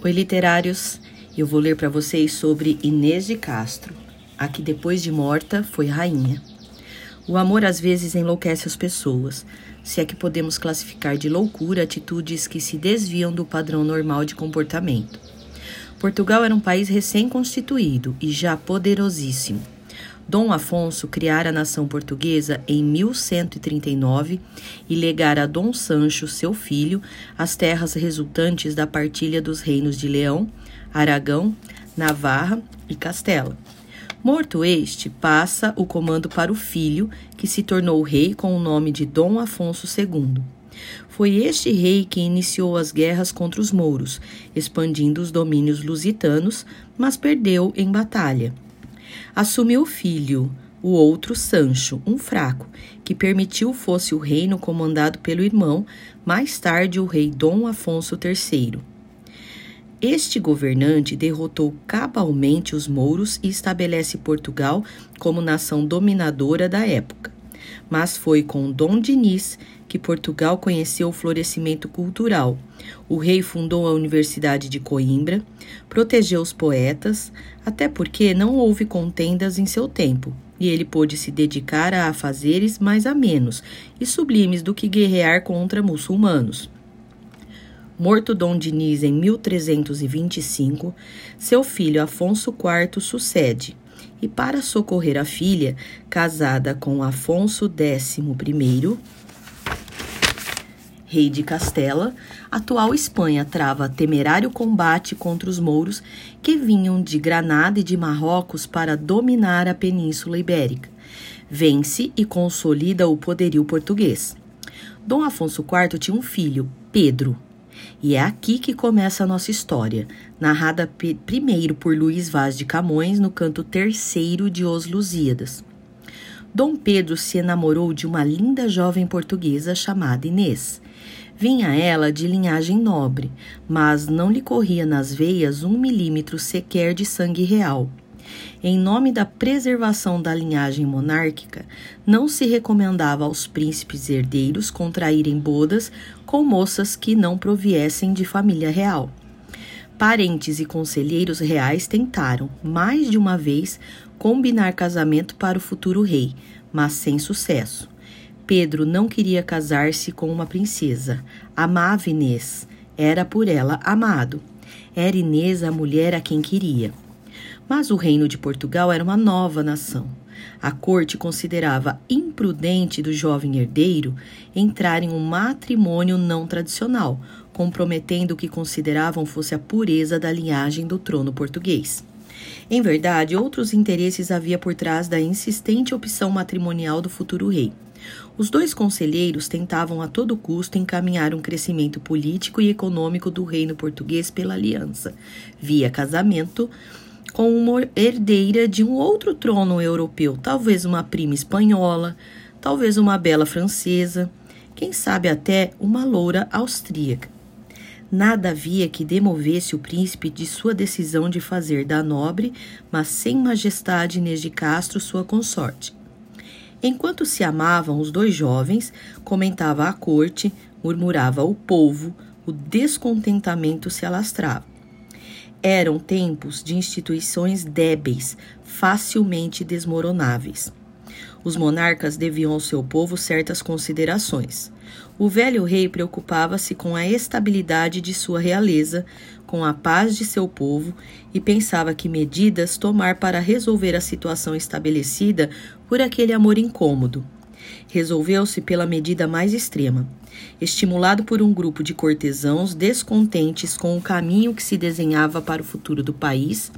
Oi, literários! Eu vou ler para vocês sobre Inês de Castro, a que depois de morta foi rainha. O amor às vezes enlouquece as pessoas, se é que podemos classificar de loucura atitudes que se desviam do padrão normal de comportamento. Portugal era um país recém-constituído e já poderosíssimo. Dom Afonso criara a nação portuguesa em 1139 e legara a Dom Sancho, seu filho, as terras resultantes da partilha dos reinos de Leão, Aragão, Navarra e Castela. Morto este, passa o comando para o filho, que se tornou rei com o nome de Dom Afonso II. Foi este rei que iniciou as guerras contra os mouros, expandindo os domínios lusitanos, mas perdeu em batalha. Assumiu o filho, o outro Sancho, um fraco, que permitiu fosse o reino comandado pelo irmão, mais tarde o rei Dom Afonso III. Este governante derrotou cabalmente os mouros e estabelece Portugal como nação dominadora da época. Mas foi com Dom Dinis que Portugal conheceu o florescimento cultural. O rei fundou a Universidade de Coimbra, protegeu os poetas, até porque não houve contendas em seu tempo, e ele pôde se dedicar a afazeres mais amenos e sublimes do que guerrear contra muçulmanos. Morto Dom Diniz em 1325, seu filho Afonso IV sucede, e para socorrer a filha, casada com Afonso X I, rei de Castela, atual Espanha trava temerário combate contra os mouros que vinham de Granada e de Marrocos para dominar a Península Ibérica. Vence e consolida o poderio português. Dom Afonso IV tinha um filho, Pedro. E é aqui que começa a nossa história, narrada primeiro por Luís Vaz de Camões no canto terceiro de Os Lusíadas. Dom Pedro se enamorou de uma linda jovem portuguesa chamada Inês. Vinha ela de linhagem nobre, mas não lhe corria nas veias um milímetro sequer de sangue real. Em nome da preservação da linhagem monárquica, não se recomendava aos príncipes herdeiros contraírem bodas com moças que não proviessem de família real. Parentes e conselheiros reais tentaram, mais de uma vez, combinar casamento para o futuro rei, mas sem sucesso. Pedro não queria casar-se com uma princesa. Amava Inês. Era por ela amado. Era Inês a mulher a quem queria. Mas o reino de Portugal era uma nova nação. A corte considerava imprudente do jovem herdeiro entrar em um matrimônio não tradicional, comprometendo o que consideravam fosse a pureza da linhagem do trono português. Em verdade, outros interesses havia por trás da insistente opção matrimonial do futuro rei. Os dois conselheiros tentavam a todo custo encaminhar um crescimento político e econômico do reino português pela aliança, via casamento com uma herdeira de um outro trono europeu, talvez uma prima espanhola, talvez uma bela francesa, quem sabe até uma loura austríaca. Nada havia que demovesse o príncipe de sua decisão de fazer da nobre, mas sem majestade Inês de Castro sua consorte. Enquanto se amavam os dois jovens, comentava a corte, murmurava o povo, o descontentamento se alastrava. Eram tempos de instituições débeis, facilmente desmoronáveis. Os monarcas deviam ao seu povo certas considerações. O velho rei preocupava-se com a estabilidade de sua realeza, com a paz de seu povo e pensava que medidas tomar para resolver a situação estabelecida por aquele amor incômodo. Resolveu-se pela medida mais extrema. Estimulado por um grupo de cortesãos descontentes com o caminho que se desenhava para o futuro do país,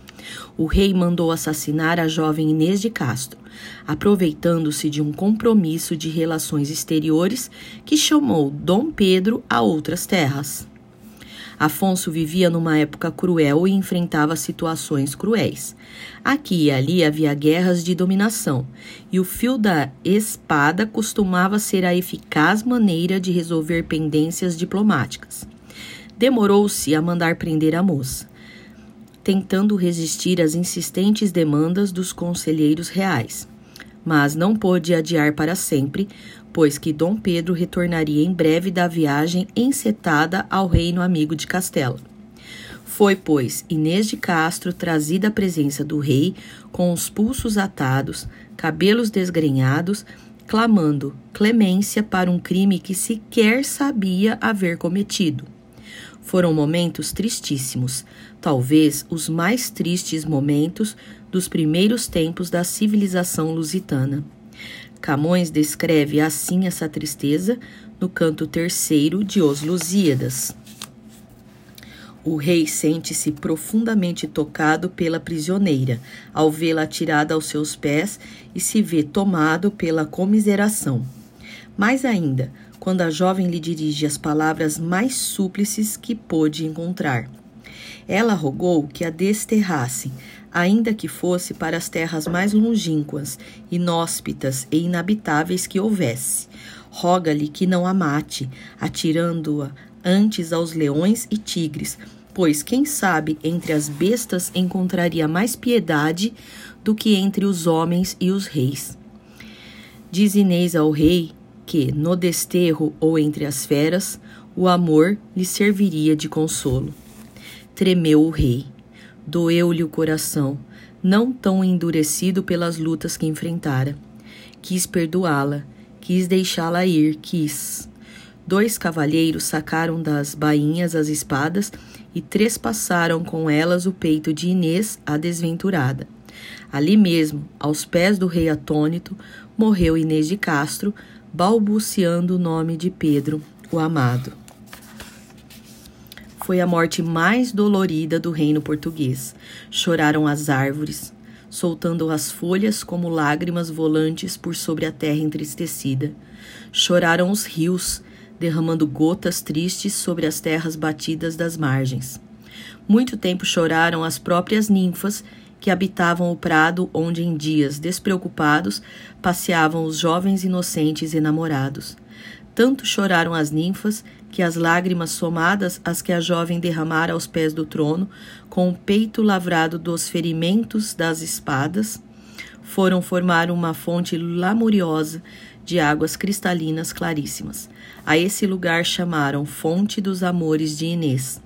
o rei mandou assassinar a jovem Inês de Castro, aproveitando-se de um compromisso de relações exteriores que chamou Dom Pedro a outras terras. Afonso vivia numa época cruel e enfrentava situações cruéis. Aqui e ali havia guerras de dominação, e o fio da espada costumava ser a eficaz maneira de resolver pendências diplomáticas. Demorou-se a mandar prender a moça, tentando resistir às insistentes demandas dos conselheiros reais mas não pôde adiar para sempre, pois que Dom Pedro retornaria em breve da viagem encetada ao reino amigo de Castela. Foi, pois, Inês de Castro trazida à presença do rei, com os pulsos atados, cabelos desgrenhados, clamando clemência para um crime que sequer sabia haver cometido. Foram momentos tristíssimos, talvez os mais tristes momentos dos primeiros tempos da civilização lusitana. Camões descreve assim essa tristeza no canto terceiro de Os Lusíadas. O rei sente-se profundamente tocado pela prisioneira, ao vê-la atirada aos seus pés e se vê tomado pela comiseração. Mais ainda, quando a jovem lhe dirige as palavras mais súplices que pôde encontrar. Ela rogou que a desterrassem, ainda que fosse para as terras mais longínquas, inóspitas e inabitáveis que houvesse. Roga-lhe que não a mate, atirando-a antes aos leões e tigres, pois quem sabe entre as bestas encontraria mais piedade do que entre os homens e os reis. Diz Inês ao rei que, no desterro ou entre as feras, o amor lhe serviria de consolo. Tremeu o rei, doeu-lhe o coração, não tão endurecido pelas lutas que enfrentara. Quis perdoá-la, quis deixá-la ir, quis. Dois cavalheiros sacaram das bainhas as espadas e trespassaram com elas o peito de Inês, a desventurada. Ali mesmo, aos pés do rei atônito, morreu Inês de Castro, balbuciando o nome de Pedro, o amado. Foi a morte mais dolorida do reino português. Choraram as árvores, soltando as folhas como lágrimas volantes por sobre a terra entristecida. Choraram os rios, derramando gotas tristes sobre as terras batidas das margens. Muito tempo choraram as próprias ninfas que habitavam o prado onde em dias despreocupados passeavam os jovens inocentes enamorados. Tanto choraram as ninfas que as lágrimas somadas às que a jovem derramara aos pés do trono, com o peito lavrado dos ferimentos das espadas, foram formar uma fonte lamuriosa de águas cristalinas claríssimas. A esse lugar chamaram Fonte dos Amores de Inês.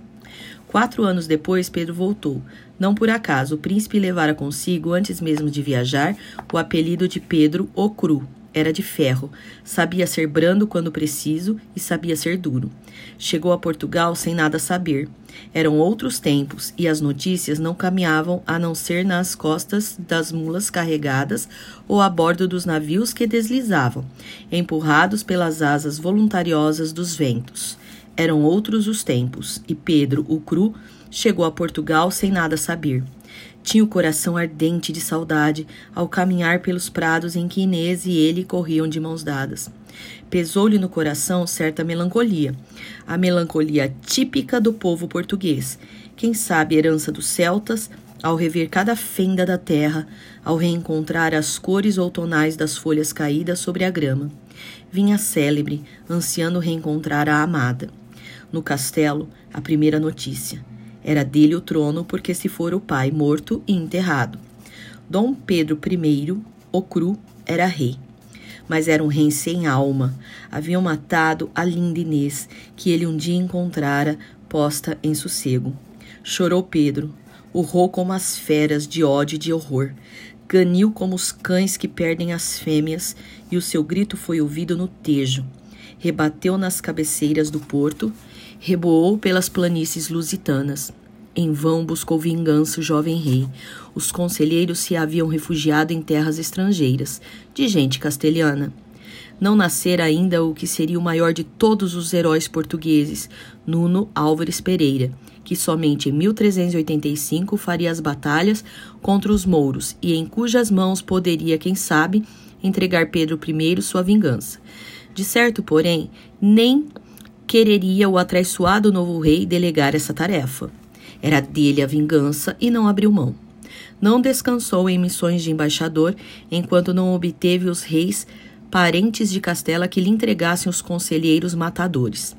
Quatro anos depois, Pedro voltou. Não por acaso, o príncipe levara consigo, antes mesmo de viajar, o apelido de Pedro o Cru. Era de ferro, sabia ser brando quando preciso e sabia ser duro. Chegou a Portugal sem nada saber. Eram outros tempos e as notícias não caminhavam a não ser nas costas das mulas carregadas ou a bordo dos navios que deslizavam, empurrados pelas asas voluntariosas dos ventos. Eram outros os tempos e Pedro, o cru, chegou a Portugal sem nada saber. Tinha o coração ardente de saudade ao caminhar pelos prados em que Inês e ele corriam de mãos dadas. Pesou-lhe no coração certa melancolia, a melancolia típica do povo português, quem sabe herança dos celtas, ao rever cada fenda da terra, ao reencontrar as cores outonais das folhas caídas sobre a grama. Vinha célebre, ansiando reencontrar a amada. No castelo, a primeira notícia. Era dele o trono, porque se fora o pai morto e enterrado. Dom Pedro I, o cru, era rei. Mas era um rei sem alma. Haviam matado a linda Inês, que ele um dia encontrara posta em sossego. Chorou Pedro, urrou como as feras de ódio e de horror. Ganiu como os cães que perdem as fêmeas, e o seu grito foi ouvido no Tejo. Rebateu nas cabeceiras do porto Reboou pelas planícies lusitanas. Em vão buscou vingança o jovem rei. Os conselheiros se haviam refugiado em terras estrangeiras, de gente castelhana. Não nascera ainda o que seria o maior de todos os heróis portugueses, Nuno Álvares Pereira, que somente em 1385 faria as batalhas contra os mouros e em cujas mãos poderia, quem sabe, entregar Pedro I sua vingança. De certo, porém, nem quereria o atraiçoado novo rei delegar essa tarefa. Era dele a vingança e não abriu mão. Não descansou em missões de embaixador enquanto não obteve os reis parentes de Castela que lhe entregassem os conselheiros matadores.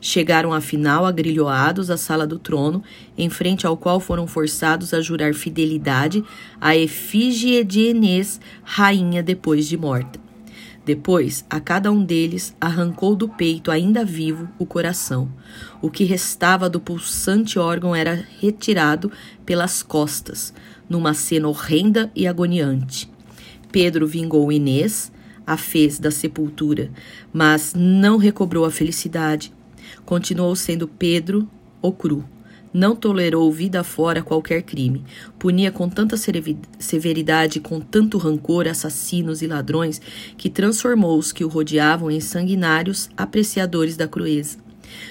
Chegaram afinal agrilhoados à sala do trono, em frente ao qual foram forçados a jurar fidelidade à efígie de Enês, rainha depois de morta. Depois, a cada um deles arrancou do peito, ainda vivo, o coração. O que restava do pulsante órgão era retirado pelas costas, numa cena horrenda e agoniante. Pedro vingou Inês, a fez da sepultura, mas não recobrou a felicidade. Continuou sendo Pedro o cru não tolerou vida fora qualquer crime. Punia com tanta severidade com tanto rancor assassinos e ladrões que transformou os que o rodeavam em sanguinários apreciadores da crueza.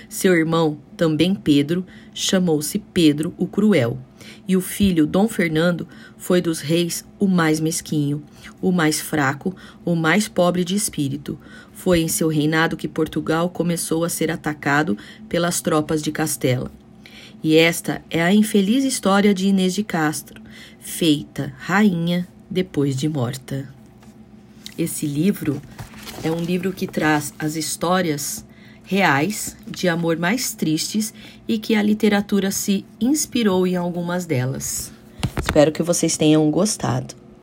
Seu irmão, também Pedro, chamou-se Pedro o Cruel, e o filho Dom Fernando foi dos reis o mais mesquinho, o mais fraco, o mais pobre de espírito. Foi em seu reinado que Portugal começou a ser atacado pelas tropas de Castela. E esta é a infeliz história de Inês de Castro, feita rainha depois de morta. Esse livro é um livro que traz as histórias reais de amor mais tristes e que a literatura se inspirou em algumas delas. Espero que vocês tenham gostado.